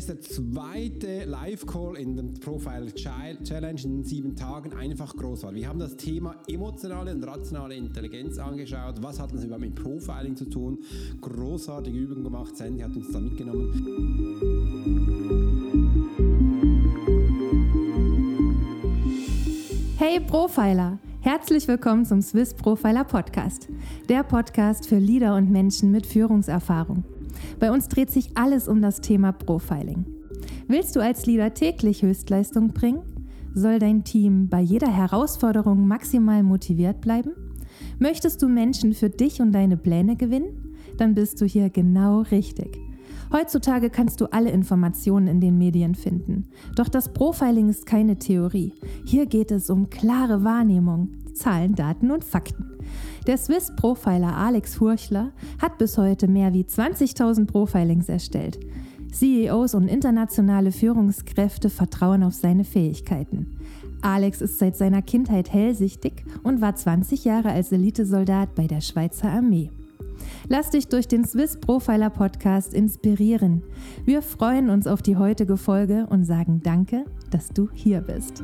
ist der zweite Live-Call in dem Profile Challenge in sieben Tagen. Einfach großartig. Wir haben das Thema emotionale und rationale Intelligenz angeschaut. Was hat das überhaupt mit Profiling zu tun? Großartige Übungen gemacht. Sandy hat uns da mitgenommen. Hey Profiler! Herzlich willkommen zum Swiss Profiler Podcast, der Podcast für Leader und Menschen mit Führungserfahrung. Bei uns dreht sich alles um das Thema Profiling. Willst du als Leader täglich Höchstleistung bringen? Soll dein Team bei jeder Herausforderung maximal motiviert bleiben? Möchtest du Menschen für dich und deine Pläne gewinnen? Dann bist du hier genau richtig. Heutzutage kannst du alle Informationen in den Medien finden. Doch das Profiling ist keine Theorie. Hier geht es um klare Wahrnehmung, Zahlen, Daten und Fakten. Der Swiss Profiler Alex Furchler hat bis heute mehr wie 20.000 Profilings erstellt. CEOs und internationale Führungskräfte vertrauen auf seine Fähigkeiten. Alex ist seit seiner Kindheit hellsichtig und war 20 Jahre als Elitesoldat bei der Schweizer Armee. Lass dich durch den Swiss Profiler Podcast inspirieren. Wir freuen uns auf die heutige Folge und sagen Danke, dass du hier bist.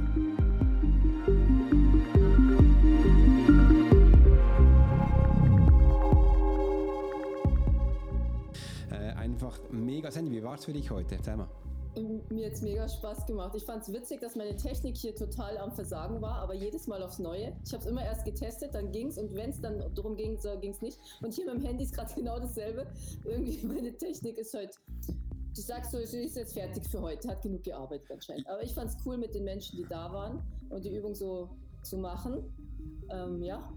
Mega Sandy. Wie war es für dich heute? Sag mal. Mir hat es mega Spaß gemacht. Ich fand es witzig, dass meine Technik hier total am Versagen war, aber jedes Mal aufs Neue. Ich habe es immer erst getestet, dann ging es und wenn es dann darum ging, so ging es nicht. Und hier mit dem Handy ist gerade genau dasselbe. Irgendwie meine Technik ist heute ich sag so, sie ist jetzt fertig für heute, hat genug gearbeitet anscheinend. Aber ich fand es cool mit den Menschen, die da waren und die Übung so zu machen. Ähm, ja,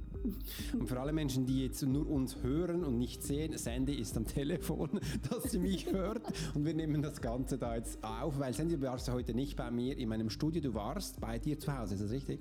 und für alle Menschen, die jetzt nur uns hören und nicht sehen, Sandy ist am Telefon, dass sie mich hört. Und wir nehmen das Ganze da jetzt auf, weil Sandy, du warst heute nicht bei mir in meinem Studio, du warst bei dir zu Hause, ist das richtig?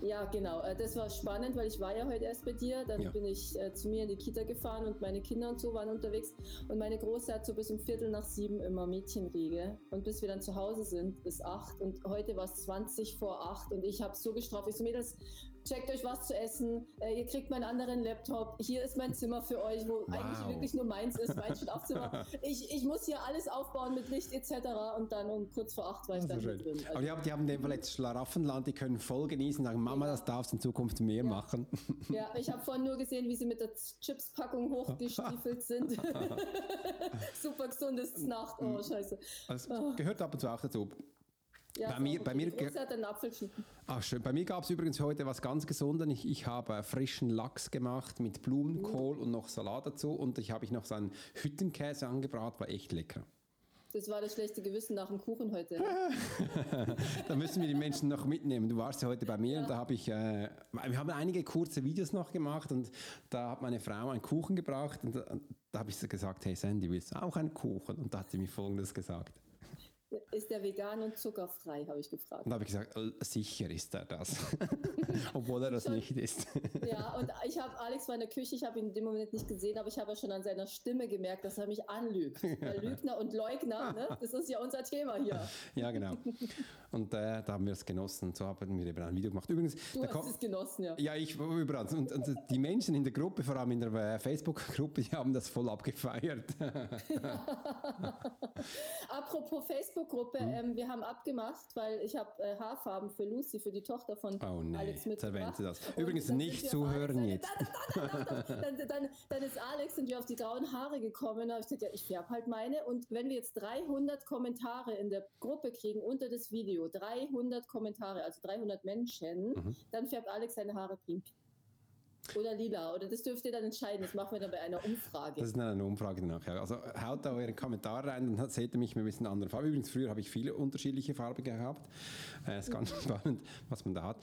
Ja, genau. Äh, das war spannend, weil ich war ja heute erst bei dir. Dann ja. bin ich äh, zu mir in die Kita gefahren und meine Kinder und so waren unterwegs. Und meine Große hat so bis um Viertel nach sieben immer Mädchenriege. Und bis wir dann zu Hause sind, ist acht. Und heute war es 20 vor acht. Und ich habe so gestraft. Ich so, Mädels, checkt euch was zu essen, äh, ihr kriegt meinen anderen Laptop, hier ist mein Zimmer für euch, wo wow. eigentlich wirklich nur meins ist, mein Schlafzimmer. ich, ich muss hier alles aufbauen mit Licht etc. und dann um kurz vor acht war ich dann so drin. Also, Aber die haben, die haben in dem Fall jetzt Schlaraffenland, die können voll genießen, sagen, Mama, ja. das darfst du in Zukunft mehr ja. machen. ja, ich habe vorhin nur gesehen, wie sie mit der Chipspackung hochgestiefelt sind. Super gesundes Nacht, oh scheiße. Das gehört ab und zu auch dazu. Ja, bei, mir, bei mir, Ach schön. Bei mir gab es übrigens heute was ganz Gesundes. Ich, ich habe frischen Lachs gemacht mit Blumenkohl mhm. und noch Salat dazu. Und ich habe ich noch so einen Hüttenkäse angebraten, war echt lecker. Das war das schlechte Gewissen nach dem Kuchen heute. da müssen wir die Menschen noch mitnehmen. Du warst ja heute bei mir ja. und da habe ich, äh, wir haben einige kurze Videos noch gemacht und da hat meine Frau einen Kuchen gebracht und da, da habe ich so gesagt, hey Sandy, willst du auch einen Kuchen? Und da hat sie mir Folgendes gesagt. Ist der vegan und zuckerfrei, habe ich gefragt. Und da habe ich gesagt, äh, sicher ist er das. Obwohl er das schon, nicht ist. ja, und ich habe Alex war in der Küche, ich habe ihn in dem Moment nicht gesehen, aber ich habe ja schon an seiner Stimme gemerkt, dass er mich anlügt. Weil Lügner und Leugner, ne? das ist ja unser Thema hier. ja, genau. Und äh, da haben wir es genossen. So haben wir eben ein Video gemacht. Übrigens, du hast es genossen, ja. Ja, ich überall. Und, und, die Menschen in der Gruppe, vor allem in der äh, Facebook-Gruppe, die haben das voll abgefeiert. Apropos Facebook-Gruppe, hm? ähm, wir haben abgemacht, weil ich habe äh, Haarfarben für Lucy, für die Tochter von oh, nee. Alex mitgebracht. Das. Übrigens nicht zuhören jetzt. Dann, dann, dann, ist Alex und wir auf die grauen Haare gekommen. Da habe ich gesagt, ja, ich färbe halt meine. Und wenn wir jetzt 300 Kommentare in der Gruppe kriegen unter das Video, 300 Kommentare, also 300 Menschen, mhm. dann färbt Alex seine Haare pink. Oder lila, oder das dürft ihr dann entscheiden. Das machen wir dann bei einer Umfrage. Das ist dann eine Umfrage danach. Ja. Also haut da eure Kommentare rein, dann seht ihr mich mit ein bisschen anderen Farben. Übrigens, früher habe ich viele unterschiedliche Farben gehabt. Es äh, ist ganz spannend, was man da hat.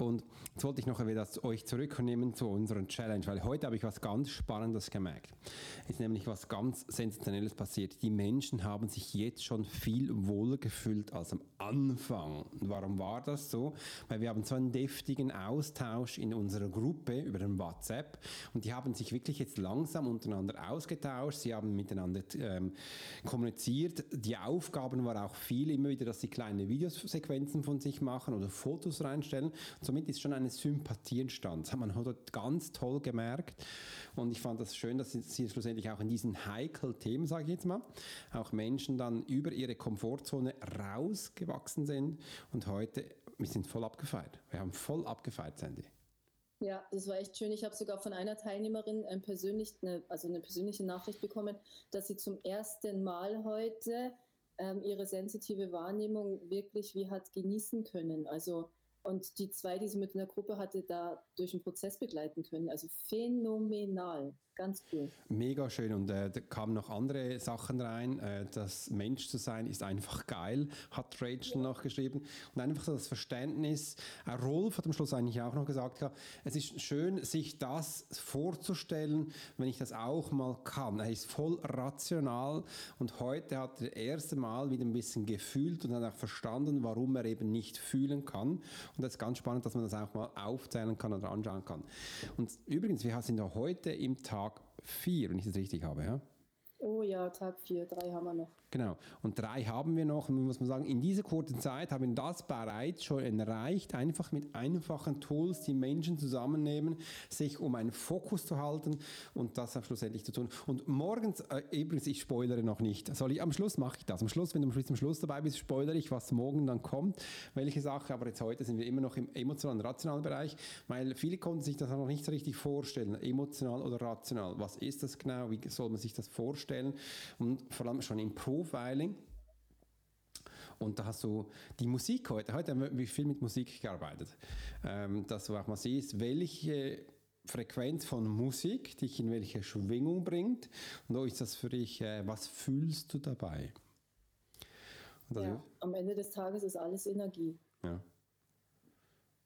Und jetzt wollte ich noch wieder euch zurücknehmen zu unserer Challenge, weil heute habe ich was ganz Spannendes gemerkt. Es ist nämlich was ganz Sensationelles passiert. Die Menschen haben sich jetzt schon viel wohler gefühlt als am Anfang. warum war das so? Weil wir haben so einen deftigen Austausch in unserer Gruppe über den WhatsApp und die haben sich wirklich jetzt langsam untereinander ausgetauscht. Sie haben miteinander ähm, kommuniziert. Die Aufgaben waren auch viel immer wieder, dass sie kleine Videosequenzen von sich machen oder Fotos reinstellen. So somit ist schon eine Sympathie entstanden. Das hat man heute ganz toll gemerkt. Und ich fand das schön, dass sie schlussendlich auch in diesen heiklen Themen, sage ich jetzt mal, auch Menschen dann über ihre Komfortzone rausgewachsen sind. Und heute, wir sind voll abgefeiert. Wir haben voll abgefeiert, Sandy. Ja, das war echt schön. Ich habe sogar von einer Teilnehmerin ein persönlich, eine, also eine persönliche Nachricht bekommen, dass sie zum ersten Mal heute ähm, ihre sensitive Wahrnehmung wirklich wie hat genießen können. Also und die zwei, die sie mit in der Gruppe hatte, da durch den Prozess begleiten können. Also phänomenal. Ganz cool. Mega schön. Und äh, da kamen noch andere Sachen rein. Äh, das Mensch zu sein ist einfach geil, hat Rachel ja. noch geschrieben. Und einfach so das Verständnis. Äh, Rolf hat am Schluss eigentlich auch noch gesagt, ja, es ist schön, sich das vorzustellen, wenn ich das auch mal kann. Er ist voll rational und heute hat er das erste Mal wieder ein bisschen gefühlt und hat auch verstanden, warum er eben nicht fühlen kann. Und das ist ganz spannend, dass man das auch mal aufzählen kann oder anschauen kann. Und übrigens, wir sind ja heute im Tag Tag 4, wenn ich das richtig habe. Ja? Oh ja, Tag 4, drei haben wir noch. Genau. Und drei haben wir noch. Und muss man sagen, in dieser kurzen Zeit haben wir das bereits schon erreicht, einfach mit einfachen Tools die Menschen zusammennehmen, sich um einen Fokus zu halten und das am schlussendlich zu tun. Und morgens, äh, übrigens, ich spoilere noch nicht. Soll ich am Schluss mache ich das. Am Schluss, wenn du bis zum Schluss dabei bist, spoilere ich, was morgen dann kommt, welche Sache. Aber jetzt heute sind wir immer noch im emotionalen, rationalen Bereich, weil viele konnten sich das noch nicht so richtig vorstellen, emotional oder rational. Was ist das genau? Wie soll man sich das vorstellen? Und vor allem schon im Pro Profiling. Und da hast du die Musik heute. Heute haben wir viel mit Musik gearbeitet. Ähm, dass du auch mal siehst, welche Frequenz von Musik dich in welche Schwingung bringt. Und wo ist das für dich, äh, was fühlst du dabei? Ja, am Ende des Tages ist alles Energie. Ja.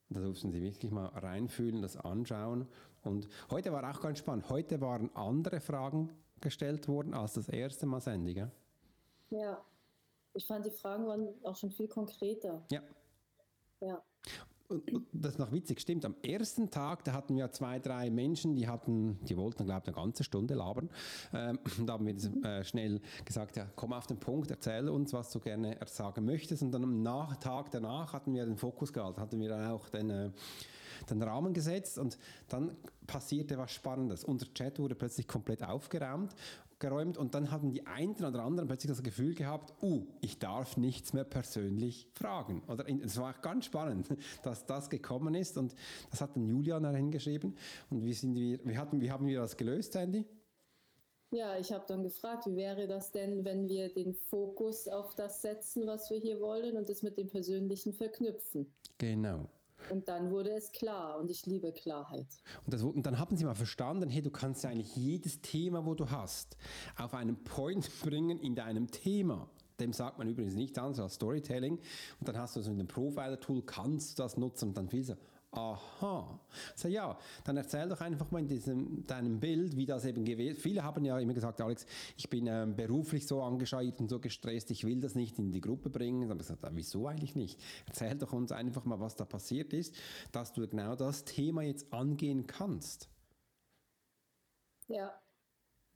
Da durften Sie wirklich mal reinfühlen, das anschauen. Und heute war auch ganz spannend. Heute waren andere Fragen gestellt worden als das erste Mal Sendung. Ja, ich fand die Fragen waren auch schon viel konkreter. Ja. Ja. Und, das ist noch witzig, stimmt. Am ersten Tag, da hatten wir zwei, drei Menschen, die hatten, die wollten, glaube ich, eine ganze Stunde labern. Ähm, da haben wir äh, schnell gesagt, ja, komm auf den Punkt, erzähl uns, was du gerne sagen möchtest. Und dann am Nach Tag danach hatten wir den Fokus gehalten, hatten wir dann auch den, äh, den Rahmen gesetzt und dann passierte was Spannendes. Unser Chat wurde plötzlich komplett aufgeräumt geräumt und dann hatten die einen oder anderen plötzlich das Gefühl gehabt, uh, ich darf nichts mehr persönlich fragen. Oder es war ganz spannend, dass das gekommen ist und das hat dann Julian hingeschrieben und wie sind wir, wie, hatten, wie haben wir das gelöst, Andy? Ja, ich habe dann gefragt, wie wäre das denn, wenn wir den Fokus auf das setzen, was wir hier wollen und das mit dem Persönlichen verknüpfen? Genau. Und dann wurde es klar und ich liebe Klarheit. Und, das, und, dann haben sie mal verstanden, hey, du kannst ja eigentlich jedes Thema, wo du hast, auf einen Point bringen in deinem Thema. Dem sagt man übrigens nicht anders als Storytelling. Und dann hast du so mit dem Profiler-Tool, kannst du das nutzen und dann viel so, aha. So, ja, dann erzähl doch einfach mal in diesem, deinem Bild, wie das eben gewesen Viele haben ja immer gesagt, Alex, ich bin ähm, beruflich so angescheuert und so gestresst, ich will das nicht in die Gruppe bringen. Aber ich gesagt, wieso eigentlich nicht? Erzähl doch uns einfach mal, was da passiert ist, dass du genau das Thema jetzt angehen kannst. Ja.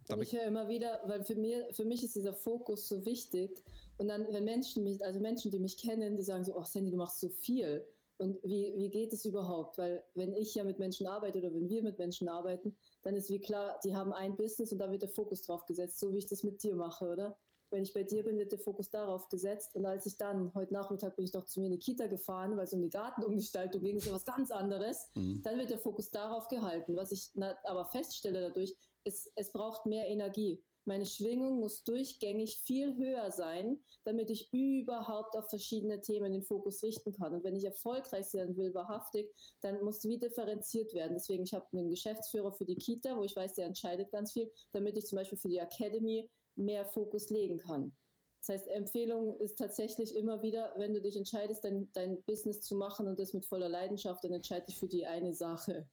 Und ich höre immer wieder, weil für, mir, für mich ist dieser Fokus so wichtig. Und dann, wenn Menschen mich, also Menschen, die mich kennen, die sagen so, ach Sandy, du machst so viel. Und wie, wie geht es überhaupt? Weil wenn ich ja mit Menschen arbeite oder wenn wir mit Menschen arbeiten, dann ist wie klar, die haben ein Business und da wird der Fokus drauf gesetzt, so wie ich das mit dir mache, oder? Wenn ich bei dir bin, wird der Fokus darauf gesetzt. Und als ich dann, heute Nachmittag bin ich doch zu mir in die Kita gefahren, weil es um die Gartenumgestaltung ging, ist ja was ganz anderes, mhm. dann wird der Fokus darauf gehalten. Was ich aber feststelle dadurch, ist, es braucht mehr Energie. Meine Schwingung muss durchgängig viel höher sein, damit ich überhaupt auf verschiedene Themen den Fokus richten kann. Und wenn ich erfolgreich sein will, wahrhaftig, dann muss wie differenziert werden. Deswegen, ich habe einen Geschäftsführer für die Kita, wo ich weiß, der entscheidet ganz viel, damit ich zum Beispiel für die Academy mehr Fokus legen kann. Das heißt, Empfehlung ist tatsächlich immer wieder, wenn du dich entscheidest, dein, dein Business zu machen und das mit voller Leidenschaft, dann entscheide dich für die eine Sache.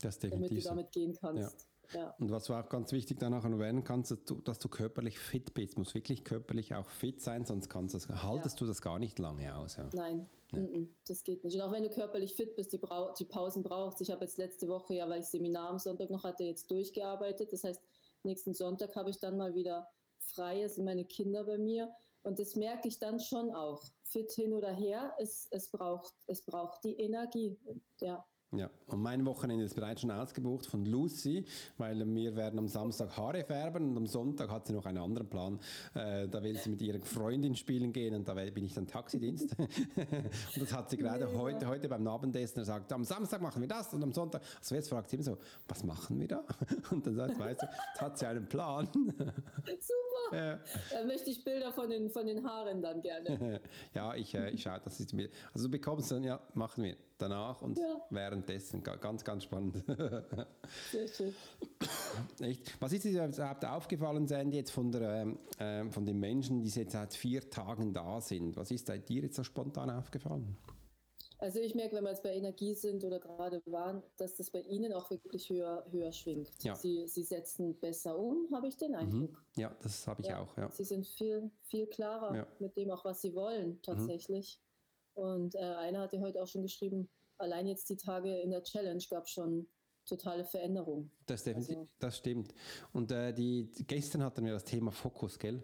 Das damit du damit gehen kannst. Ja. Ja. Und was du auch ganz wichtig danach erwähnen kannst, dass du, dass du körperlich fit bist. Du musst wirklich körperlich auch fit sein, sonst kannst das, haltest ja. du das gar nicht lange aus. Ja. Nein, ja. das geht nicht. Und auch wenn du körperlich fit bist, die, Brau die Pausen brauchst. Ich habe jetzt letzte Woche, ja, weil ich Seminar am Sonntag noch hatte, jetzt durchgearbeitet. Das heißt, nächsten Sonntag habe ich dann mal wieder frei, es sind meine Kinder bei mir. Und das merke ich dann schon auch. Fit hin oder her, es, es, braucht, es braucht die Energie. Ja. Ja, und mein Wochenende ist bereits schon ausgebucht von Lucy, weil wir werden am Samstag Haare färben und am Sonntag hat sie noch einen anderen Plan. Äh, da will sie mit ihrer Freundin spielen gehen und da bin ich dann Taxidienst. und das hat sie gerade nee, heute, heute beim Abendessen gesagt, am Samstag machen wir das und am Sonntag. Also jetzt fragt sie immer so, was machen wir da? Und dann sagt sie, weißt du, jetzt hat sie einen Plan. Super. Ja. Da möchte ich Bilder von den, von den Haaren dann gerne. ja, ich, äh, ich schaue, dass ich mir, also du bekommst dann, ja, machen wir danach und ja. währenddessen. Ganz, ganz spannend. Sehr schön. Echt? Was ist dir überhaupt aufgefallen, Sandy, jetzt von, der, äh, von den Menschen, die jetzt seit vier Tagen da sind? Was ist dir jetzt so spontan aufgefallen? Also ich merke, wenn wir jetzt bei Energie sind oder gerade waren, dass das bei Ihnen auch wirklich höher, höher schwingt. Ja. Sie, Sie setzen besser um, habe ich den Eindruck. Mhm. Ja, das habe ich ja. auch. Ja. Sie sind viel, viel klarer ja. mit dem auch, was Sie wollen mhm. tatsächlich. Mhm. Und äh, einer hatte heute auch schon geschrieben, allein jetzt die Tage in der Challenge gab es schon totale Veränderungen. Das, also, das stimmt. Und äh, die, gestern hatten wir das Thema Fokus, gell?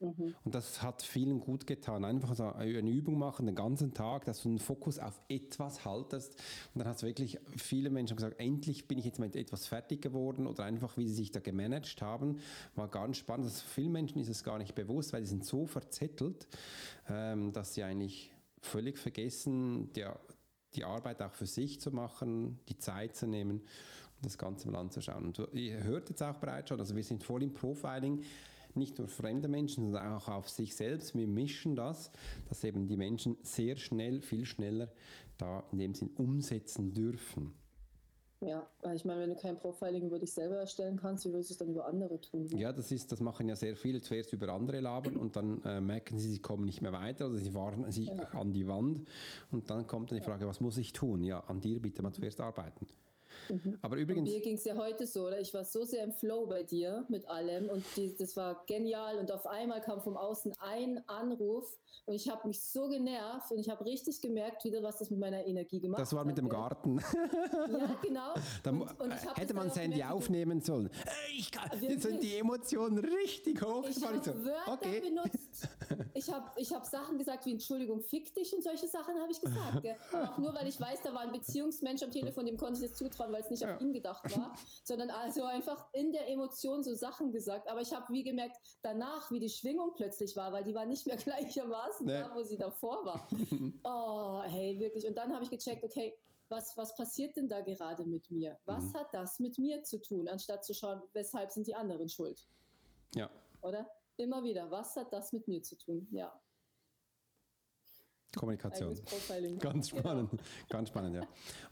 Mhm. Und das hat vielen gut getan. Einfach so eine Übung machen den ganzen Tag, dass du einen Fokus auf etwas haltest. Und dann hast du wirklich viele Menschen gesagt, endlich bin ich jetzt mit etwas fertig geworden oder einfach, wie sie sich da gemanagt haben, war ganz spannend. Also vielen Menschen ist es gar nicht bewusst, weil sie sind so verzettelt, ähm, dass sie eigentlich völlig vergessen, der, die Arbeit auch für sich zu machen, die Zeit zu nehmen und das Ganze mal anzuschauen. Und ihr hört jetzt auch bereits schon, also wir sind voll im Profiling, nicht nur fremde Menschen, sondern auch auf sich selbst. Wir mischen das, dass eben die Menschen sehr schnell, viel schneller da in dem Sinn umsetzen dürfen. Ja, ich meine, wenn du kein Profiling über dich selber erstellen kannst, wie willst du es dann über andere tun? Ja, das ist, das machen ja sehr viele. Zuerst über andere labern und dann äh, merken sie, sie kommen nicht mehr weiter oder sie fahren sich ja. an die Wand und dann kommt dann die Frage, was muss ich tun? Ja, an dir bitte mal zuerst arbeiten. Mhm. Aber übrigens. Und mir ging es ja heute so, oder? Ich war so sehr im Flow bei dir mit allem und die, das war genial. Und auf einmal kam vom Außen ein Anruf und ich habe mich so genervt und ich habe richtig gemerkt, wieder, was das mit meiner Energie gemacht hat. Das war mit dem Garten. Ja, genau. Da und, und hätte man sein Handy aufnehmen sollen. Ich kann, jetzt sind die Emotionen richtig hoch. Ich habe so, Wörter okay. benutzt. Ich habe ich hab Sachen gesagt wie Entschuldigung, fick dich und solche Sachen habe ich gesagt. Gell? auch nur, weil ich weiß, da war ein Beziehungsmensch am Telefon, dem konnte ich das zutrauen, weil es nicht ja. auf ihn gedacht war, sondern also einfach in der Emotion so Sachen gesagt. Aber ich habe wie gemerkt, danach, wie die Schwingung plötzlich war, weil die war nicht mehr gleichermaßen nee. da, wo sie davor war. oh, hey, wirklich. Und dann habe ich gecheckt, okay, was, was passiert denn da gerade mit mir? Was mhm. hat das mit mir zu tun, anstatt zu schauen, weshalb sind die anderen schuld? Ja. Oder? Immer wieder, was hat das mit mir zu tun? Ja. Kommunikation. Ganz spannend, genau. ganz spannend, ja.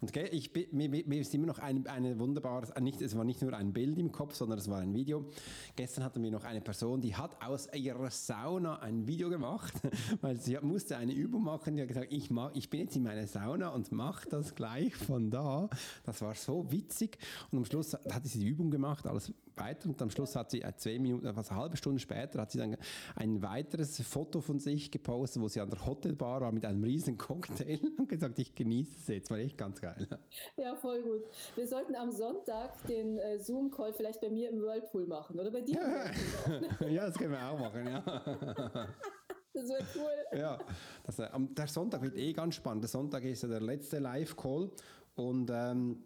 Und okay, ich, mir, mir ist immer noch ein, eine wunderbare, äh, nicht, es war nicht nur ein Bild im Kopf, sondern es war ein Video. Gestern hatten wir noch eine Person, die hat aus ihrer Sauna ein Video gemacht, weil sie musste eine Übung machen. Die hat gesagt, ich, mach, ich bin jetzt in meiner Sauna und mache das gleich von da. Das war so witzig. Und am Schluss hat sie die Übung gemacht, alles weiter und am Schluss hat sie äh, zwei Minuten, fast eine halbe Stunde später, hat sie dann ein weiteres Foto von sich gepostet, wo sie an der Hotelbar war mit einem riesen Cocktail und gesagt, ich genieße es jetzt, war echt ganz geil. Ja, voll gut. Wir sollten am Sonntag den äh, Zoom-Call vielleicht bei mir im Whirlpool machen oder bei dir. ja, das können wir auch machen, ja. Das wird cool. Ja, das, äh, der Sonntag wird eh ganz spannend. Der Sonntag ist ja der letzte Live-Call und ähm,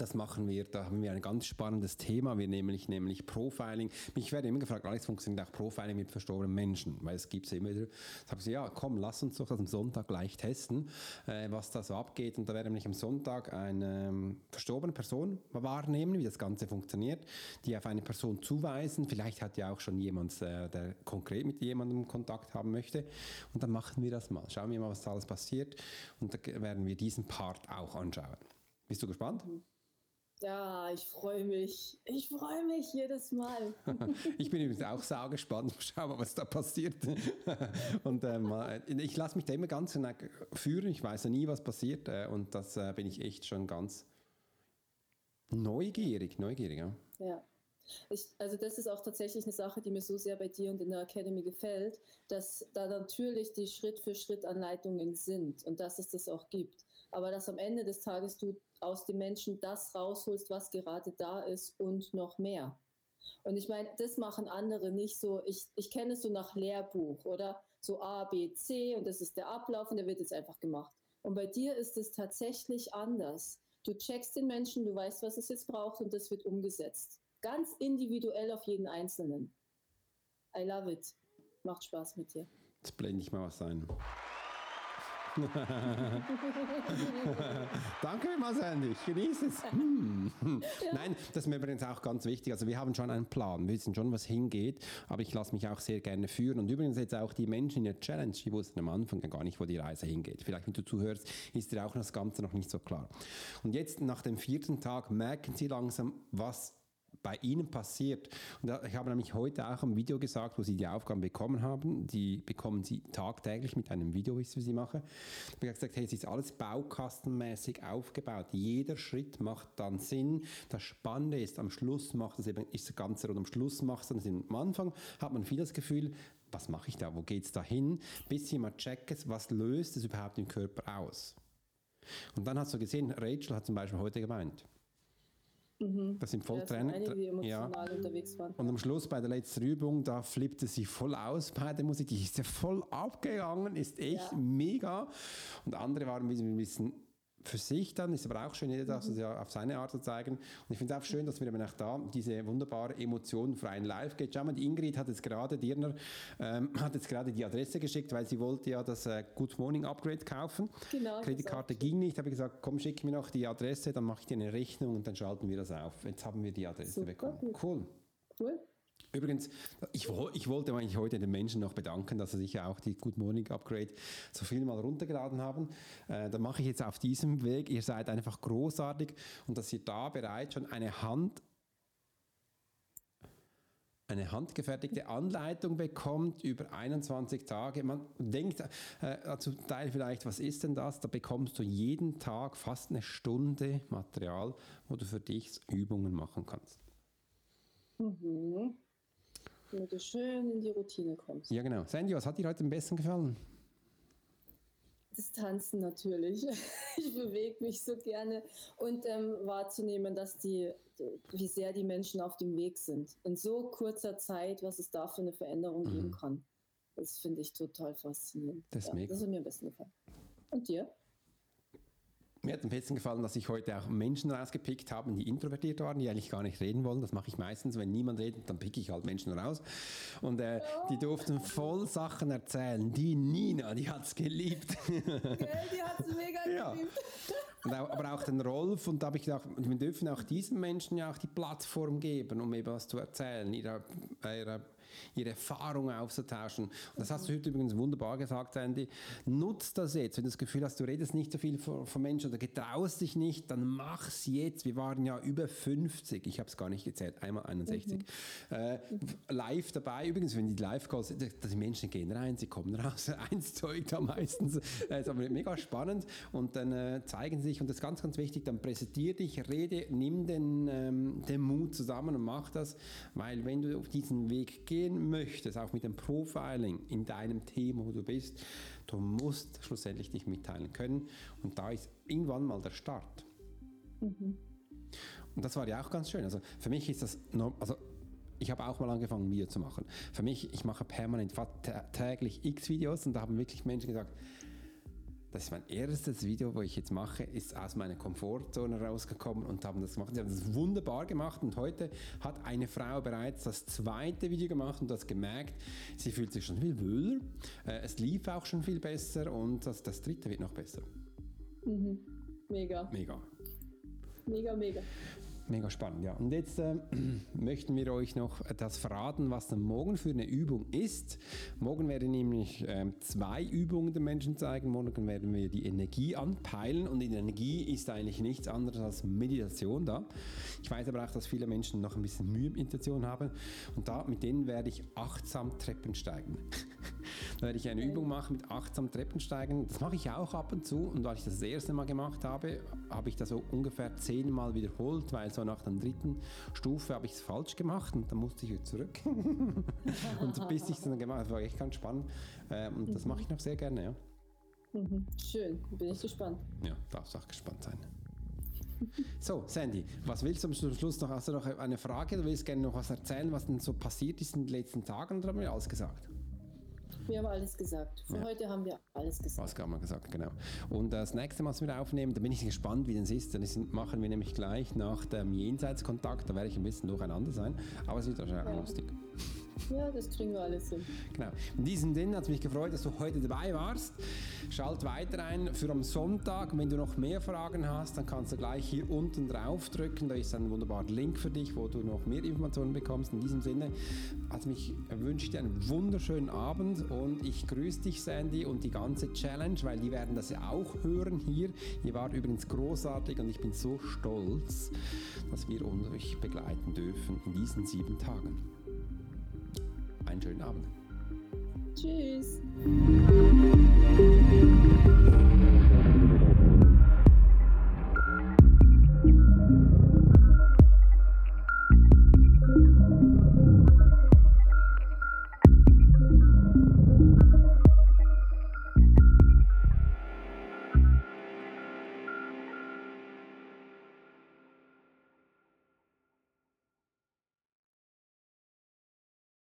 das machen wir, da haben wir ein ganz spannendes Thema, wir nämlich, nämlich Profiling. Mich werde immer gefragt, Alex, funktioniert auch Profiling mit verstorbenen Menschen? Weil es gibt es immer wieder. Ich habe gesagt, ja, komm, lass uns doch das am Sonntag gleich testen, äh, was da so abgeht. Und da werden wir am Sonntag eine ähm, verstorbene Person wahrnehmen, wie das Ganze funktioniert, die auf eine Person zuweisen. Vielleicht hat ja auch schon jemand, äh, der konkret mit jemandem Kontakt haben möchte. Und dann machen wir das mal. Schauen wir mal, was da alles passiert. Und da werden wir diesen Part auch anschauen. Bist du gespannt? Mhm. Ja, ich freue mich. Ich freue mich jedes Mal. ich bin übrigens auch sau gespannt. Schau mal, was da passiert. und ähm, ich lasse mich da immer ganz führen. Ich weiß ja nie, was passiert. Äh, und das äh, bin ich echt schon ganz neugierig. Neugierig, ja. Ja. Ich, also das ist auch tatsächlich eine Sache, die mir so sehr bei dir und in der Academy gefällt, dass da natürlich die Schritt für Schritt Anleitungen sind und dass es das auch gibt. Aber dass am Ende des Tages du aus dem Menschen das rausholst, was gerade da ist und noch mehr. Und ich meine, das machen andere nicht so. Ich, ich kenne es so nach Lehrbuch oder so A, B, C und das ist der Ablauf und der wird jetzt einfach gemacht. Und bei dir ist es tatsächlich anders. Du checkst den Menschen, du weißt, was es jetzt braucht und das wird umgesetzt. Ganz individuell auf jeden Einzelnen. I love it. Macht Spaß mit dir. Jetzt blende ich mal was ein. Danke Andy. Ich genieße es. Hm. Ja. Nein, das ist mir übrigens auch ganz wichtig. Also wir haben schon einen Plan. Wir wissen schon, was hingeht. Aber ich lasse mich auch sehr gerne führen. Und übrigens jetzt auch die Menschen in der Challenge, die wussten am Anfang gar nicht, wo die Reise hingeht. Vielleicht, wenn du zuhörst, ist dir auch das Ganze noch nicht so klar. Und jetzt nach dem vierten Tag merken sie langsam, was bei ihnen passiert. Und ich habe nämlich heute auch ein Video gesagt, wo sie die Aufgaben bekommen haben. Die bekommen sie tagtäglich mit einem Video, wie ich sie mache. Ich habe gesagt, hey, es ist alles baukastenmäßig aufgebaut. Jeder Schritt macht dann Sinn. Das Spannende ist, am Schluss macht es eben, ist das Ganze und am Schluss macht es dann Sinn. Am Anfang hat man viel das Gefühl, was mache ich da, wo geht es da hin, bis jemand checkt, was löst es überhaupt im Körper aus. Und dann hast du gesehen, Rachel hat zum Beispiel heute gemeint, Mhm. Das sind voll ja, Tränen. Einige, die emotional ja. unterwegs waren. Und am Schluss bei der letzten Übung, da flippte sie voll aus bei der Musik. Die ist ja voll abgegangen, ist echt ja. mega. Und andere waren ein bisschen für sich dann, ist aber auch schön, jeder darf es mhm. ja auf seine Art zu zeigen. Und ich finde es auch schön, dass wir eben auch da diese wunderbare Emotion für einen Live geht. Schau mal, die Ingrid hat jetzt gerade, Dirner, ähm, hat jetzt gerade die Adresse geschickt, weil sie wollte ja das äh, Good Morning Upgrade kaufen. Genau. Kreditkarte ging nicht, habe ich gesagt, komm, schick mir noch die Adresse, dann mache ich dir eine Rechnung und dann schalten wir das auf. Jetzt haben wir die Adresse Super, bekommen. Cool. Cool. Übrigens, ich, ich, wollte eigentlich heute den Menschen noch bedanken, dass sie sich auch die Good Morning Upgrade so viel mal runtergeladen haben. Äh, da mache ich jetzt auf diesem Weg. Ihr seid einfach großartig und dass ihr da bereits schon eine Hand eine handgefertigte Anleitung bekommt über 21 Tage. Man denkt äh, zum Teil vielleicht, was ist denn das? Da bekommst du jeden Tag fast eine Stunde Material, wo du für dich Übungen machen kannst. Mhm damit du schön in die Routine kommst. Ja, genau. Sandy, was hat dir heute am besten gefallen? Das Tanzen natürlich. Ich bewege mich so gerne und ähm, wahrzunehmen, dass die, wie sehr die Menschen auf dem Weg sind. In so kurzer Zeit, was es da für eine Veränderung mhm. geben kann. Das finde ich total faszinierend. Das, ja, das hat mir am besten gefallen. Und dir? Mir hat am besten gefallen, dass ich heute auch Menschen rausgepickt habe, die introvertiert waren, die eigentlich gar nicht reden wollen. Das mache ich meistens, wenn niemand redet, dann picke ich halt Menschen raus. Und äh, die durften voll Sachen erzählen. Die Nina, die hat es geliebt. Gell, die hat es mega ja. geliebt. Auch, aber auch den Rolf und da habe ich gedacht, wir dürfen auch diesen Menschen ja auch die Plattform geben, um eben was zu erzählen, ihre, ihre ihre Erfahrungen auszutauschen. Und das hast du heute übrigens wunderbar gesagt, Sandy. Nutz das jetzt. Wenn du das Gefühl hast, du redest nicht so viel von, Menschen oder getraust dich nicht, dann mach's jetzt. Wir waren ja über 50, ich habe es gar nicht gezählt, einmal 61. Mhm. Äh, live dabei, übrigens, wenn die Live-Calls, die Menschen gehen rein, sie kommen raus, eins Zeug da meistens. Das ist aber mega spannend und dann äh, zeigen sie sich, und das ist ganz, ganz wichtig, dann präsentier dich, rede, nimm den, ähm, den Mut zusammen und mach das, weil wenn du auf diesen Weg gehen möchtest, auch mit dem Profiling in deinem Thema, wo du bist, du musst schlussendlich dich mitteilen können. Und da ist irgendwann mal der Start. Mhm. Und das war ja auch ganz schön. Also für mich ist das, also ich habe auch mal angefangen, Video zu machen. Für mich, ich mache permanent täglich x Videos und da haben wirklich Menschen gesagt, das ist mein erstes Video, wo ich jetzt mache, ist aus meiner Komfortzone rausgekommen und haben das gemacht. Sie haben das wunderbar gemacht und heute hat eine Frau bereits das zweite Video gemacht und das gemerkt, sie fühlt sich schon viel wohler, äh, es lief auch schon viel besser und das, das dritte wird noch besser. Mhm. Mega. Mega. Mega, mega. Mega spannend, ja. Und jetzt äh, möchten wir euch noch das verraten, was dann morgen für eine Übung ist. Morgen werden nämlich äh, zwei Übungen den Menschen zeigen. Morgen werden wir die Energie anpeilen und der Energie ist eigentlich nichts anderes als Meditation da. Ich weiß aber auch, dass viele Menschen noch ein bisschen Mühe mit Meditation haben und da mit denen werde ich achtsam Treppen steigen. da werde ich eine Übung machen mit achtsam Treppensteigen. Das mache ich auch ab und zu und weil ich das, das erste Mal gemacht habe, habe ich das so ungefähr zehnmal wiederholt, weil so nach der dritten Stufe habe ich es falsch gemacht und dann musste ich wieder zurück. und bis ich es dann gemacht habe, war echt ganz spannend. Ähm, und das mache ich noch sehr gerne, ja. Mhm. Schön, bin ich gespannt. Ja, darfst auch gespannt sein. So, Sandy, was willst du zum Schluss noch? Hast du noch eine Frage? Du willst gerne noch was erzählen, was denn so passiert ist in den letzten Tagen oder haben wir alles gesagt? Wir haben alles gesagt. Für ja. heute haben wir alles gesagt. Was haben wir gesagt, genau. Und das nächste Mal, was wir aufnehmen, da bin ich gespannt, wie das ist. Das machen wir nämlich gleich nach dem Jenseitskontakt. Da werde ich ein bisschen durcheinander sein. Aber es wird wahrscheinlich ja. lustig. Ja, das kriegen wir alles hin. Genau. In diesem Sinne hat es mich gefreut, dass du heute dabei warst. Schalt weiter ein für am Sonntag. Wenn du noch mehr Fragen hast, dann kannst du gleich hier unten drauf drücken. Da ist ein wunderbarer Link für dich, wo du noch mehr Informationen bekommst. In diesem Sinne, also mich wünsche ich dir einen wunderschönen Abend und ich grüße dich, Sandy, und die ganze Challenge, weil die werden das ja auch hören hier. Ihr wart übrigens großartig und ich bin so stolz, dass wir euch begleiten dürfen in diesen sieben Tagen einen schönen Abend. Tschüss.